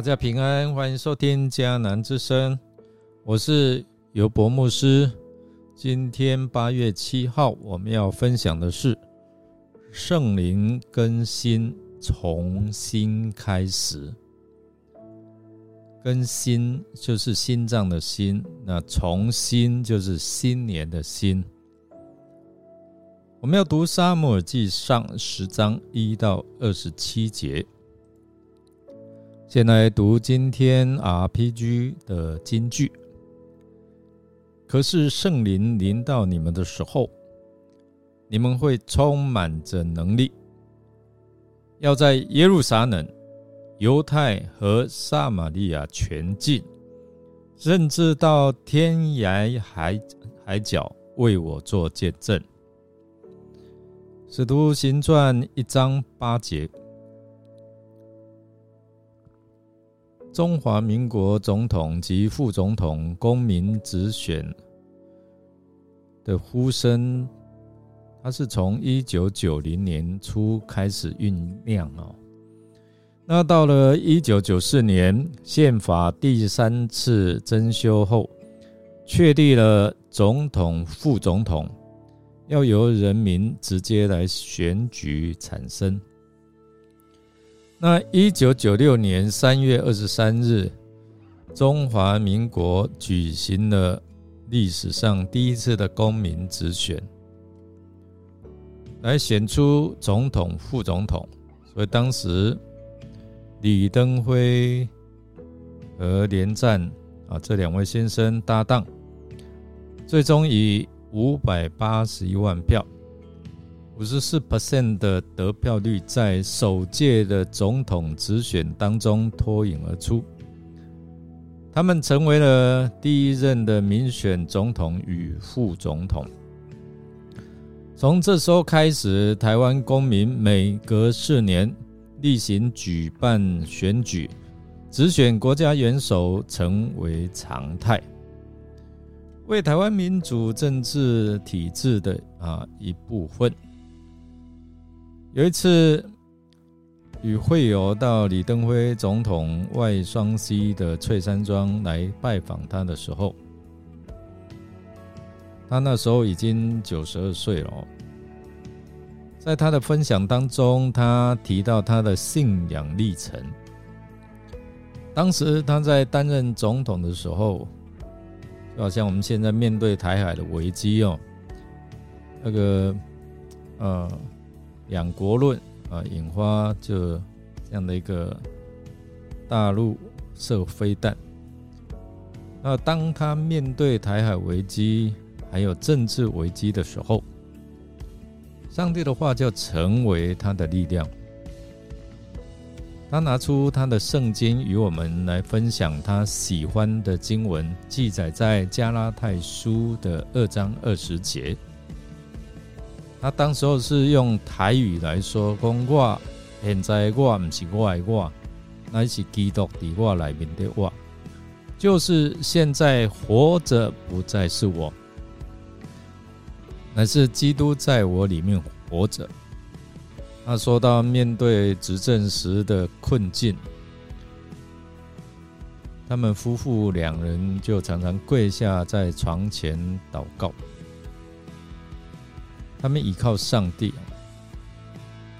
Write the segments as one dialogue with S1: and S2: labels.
S1: 大家平安，欢迎收听迦南之声，我是尤博牧师。今天八月七号，我们要分享的是圣灵更新，重新开始。更新就是心脏的心，那重新就是新年的新。我们要读沙漠耳记上十章一到二十七节。先来读今天 RPG 的金句。可是圣灵临到你们的时候，你们会充满着能力，要在耶路撒冷、犹太和撒玛利亚全境，甚至到天涯海海角，为我做见证。使徒行传一章八节。中华民国总统及副总统公民直选的呼声，它是从一九九零年初开始酝酿哦。那到了一九九四年，宪法第三次增修后，确立了总统、副总统要由人民直接来选举产生。那一九九六年三月二十三日，中华民国举行了历史上第一次的公民直选，来选出总统、副总统。所以当时李登辉和连战啊这两位先生搭档，最终以五百八十一万票。五十四 percent 的得票率，在首届的总统直选当中脱颖而出，他们成为了第一任的民选总统与副总统。从这时候开始，台湾公民每隔四年例行举办选举，直选国家元首成为常态，为台湾民主政治体制的啊一部分。有一次，与会友到李登辉总统外双溪的翠山庄来拜访他的时候，他那时候已经九十二岁了。在他的分享当中，他提到他的信仰历程。当时他在担任总统的时候，就好像我们现在面对台海的危机哦，那个，呃。两国论啊，引发就这样的一个大陆射飞弹。那当他面对台海危机还有政治危机的时候，上帝的话就成为他的力量。他拿出他的圣经与我们来分享他喜欢的经文，记载在加拉太书的二章二十节。他当时候是用台语来说：“讲我现在我不是我的我，那是基督的我里面的我，就是现在活着不再是我，乃是基督在我里面活着。”他说到面对执政时的困境，他们夫妇两人就常常跪下在床前祷告。他们依靠上帝，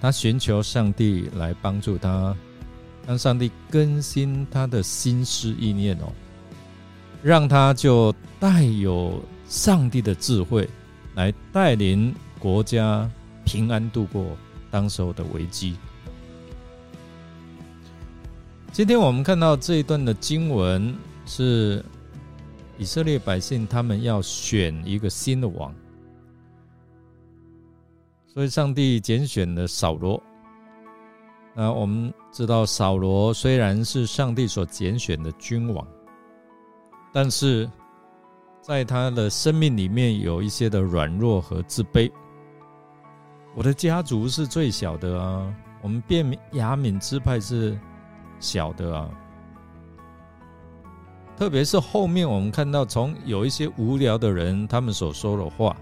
S1: 他寻求上帝来帮助他，让上帝更新他的心思意念哦，让他就带有上帝的智慧来带领国家平安度过当时候的危机。今天我们看到这一段的经文是以色列百姓他们要选一个新的王。所以，上帝拣选了扫罗。那我们知道，扫罗虽然是上帝所拣选的君王，但是在他的生命里面有一些的软弱和自卑。我的家族是最小的啊，我们便雅敏支派是小的啊。特别是后面我们看到，从有一些无聊的人他们所说的话，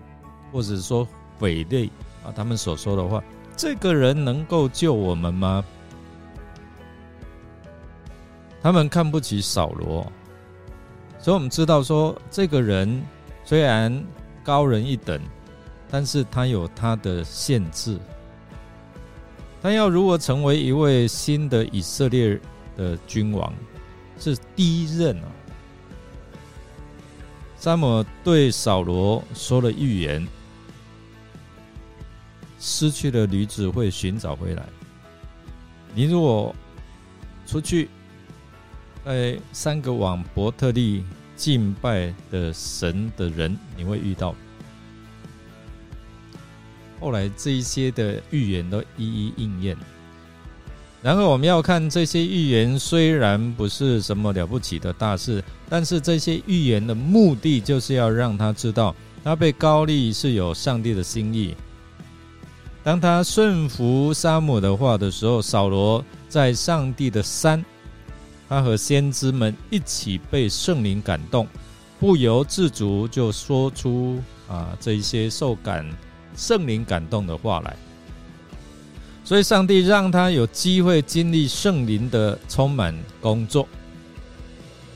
S1: 或者说匪类。啊，他们所说的话，这个人能够救我们吗？他们看不起扫罗，所以我们知道说，这个人虽然高人一等，但是他有他的限制。他要如何成为一位新的以色列的君王，是第一任啊。萨姆对扫罗说了预言：失去的女子会寻找回来。你如果出去，在三个往伯特利敬拜的神的人，你会遇到。后来这一些的预言都一一应验。然后我们要看这些预言，虽然不是什么了不起的大事，但是这些预言的目的就是要让他知道，他被高利是有上帝的心意。当他顺服沙姆的话的时候，扫罗在上帝的山，他和先知们一起被圣灵感动，不由自主就说出啊这一些受感。圣灵感动的话来，所以上帝让他有机会经历圣灵的充满工作。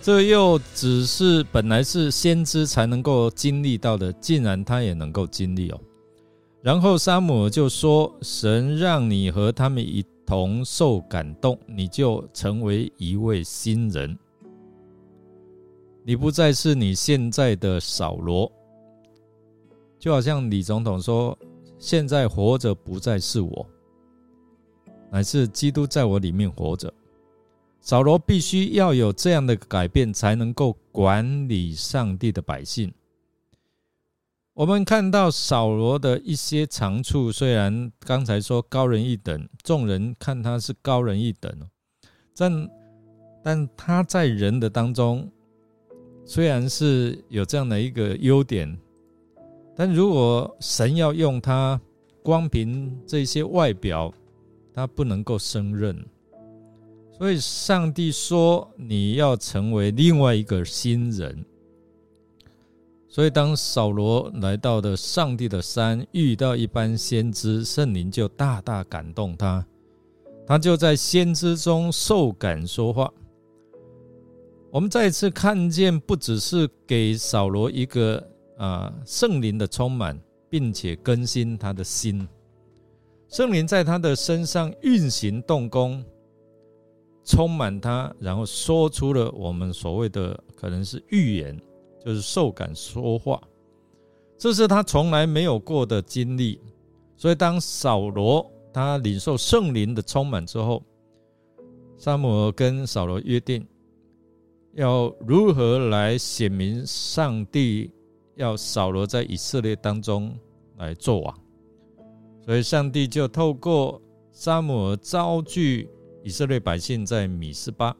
S1: 这又只是本来是先知才能够经历到的，竟然他也能够经历哦。然后沙姆就说：“神让你和他们一同受感动，你就成为一位新人，你不再是你现在的扫罗。”就好像李总统说：“现在活着不再是我，乃是基督在我里面活着。”扫罗必须要有这样的改变，才能够管理上帝的百姓。我们看到扫罗的一些长处，虽然刚才说高人一等，众人看他是高人一等，但但他在人的当中，虽然是有这样的一个优点。但如果神要用他，光凭这些外表，他不能够胜任。所以上帝说：“你要成为另外一个新人。”所以当扫罗来到的上帝的山，遇到一般先知，圣灵就大大感动他，他就在先知中受感说话。我们再次看见，不只是给扫罗一个。啊，圣灵的充满，并且更新他的心。圣灵在他的身上运行动工，充满他，然后说出了我们所谓的可能是预言，就是受感说话。这是他从来没有过的经历。所以，当扫罗他领受圣灵的充满之后，萨姆尔跟扫罗约定，要如何来显明上帝。要扫罗在以色列当中来做王，所以上帝就透过沙姆尔招聚以色列百姓在米斯巴。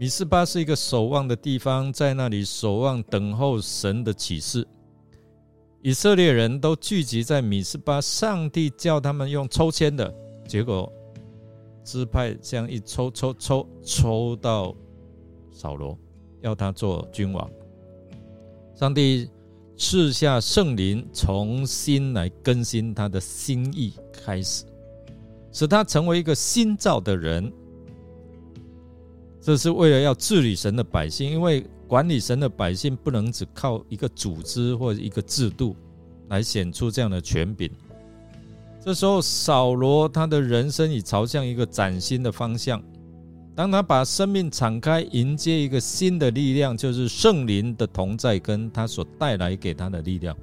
S1: 米斯巴是一个守望的地方，在那里守望等候神的启示。以色列人都聚集在米斯巴，上帝叫他们用抽签的结果，支派这样一抽抽抽抽到扫罗，要他做君王。上帝赐下圣灵，重新来更新他的心意，开始使他成为一个新造的人。这是为了要治理神的百姓，因为管理神的百姓不能只靠一个组织或一个制度来显出这样的权柄。这时候，扫罗他的人生已朝向一个崭新的方向。当他把生命敞开，迎接一个新的力量，就是圣灵的同在，跟他所带来给他的力量。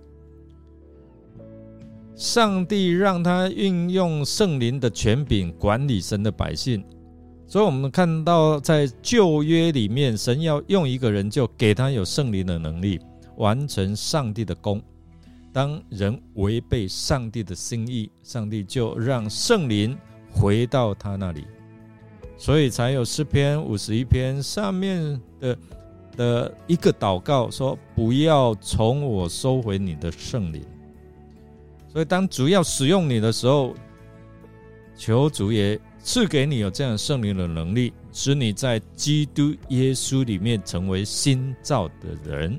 S1: 上帝让他运用圣灵的权柄管理神的百姓，所以我们看到在旧约里面，神要用一个人，就给他有圣灵的能力，完成上帝的功。当人违背上帝的心意，上帝就让圣灵回到他那里。所以才有诗篇五十一篇上面的的一个祷告说：“不要从我收回你的圣灵。”所以当主要使用你的时候，求主也赐给你有这样圣灵的能力，使你在基督耶稣里面成为新造的人。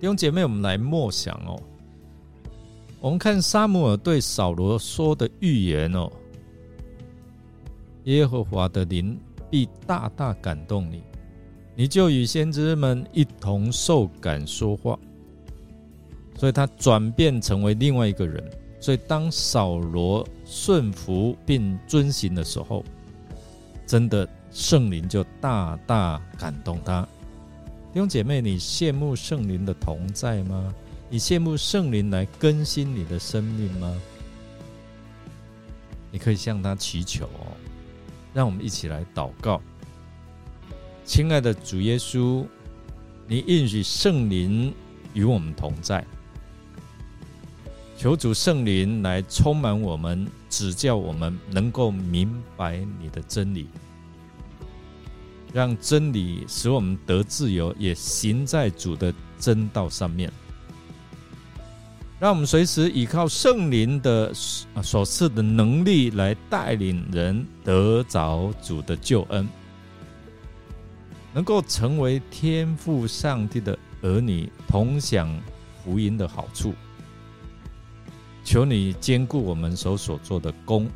S1: 弟兄姐妹，我们来默想哦。我们看沙姆尔对扫罗说的预言哦。耶和华的灵必大大感动你，你就与先知们一同受感说话。所以他转变成为另外一个人。所以当扫罗顺服并遵行的时候，真的圣灵就大大感动他。弟兄姐妹，你羡慕圣灵的同在吗？你羡慕圣灵来更新你的生命吗？你可以向他祈求哦。让我们一起来祷告，亲爱的主耶稣，你应许圣灵与我们同在。求主圣灵来充满我们，指教我们，能够明白你的真理，让真理使我们得自由，也行在主的真道上面。让我们随时依靠圣灵的所赐的能力，来带领人得着主的救恩，能够成为天父上帝的儿女，同享福音的好处。求你兼顾我们手所做的功，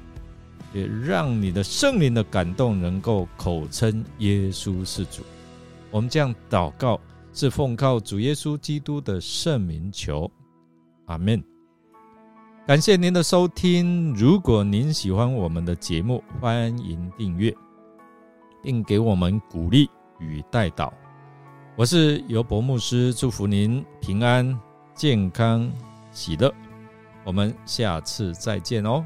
S1: 也让你的圣灵的感动能够口称耶稣是主。我们这样祷告，是奉靠主耶稣基督的圣名求，阿门。感谢您的收听。如果您喜欢我们的节目，欢迎订阅，并给我们鼓励与带导。我是尤博牧师，祝福您平安、健康、喜乐。我们下次再见哦。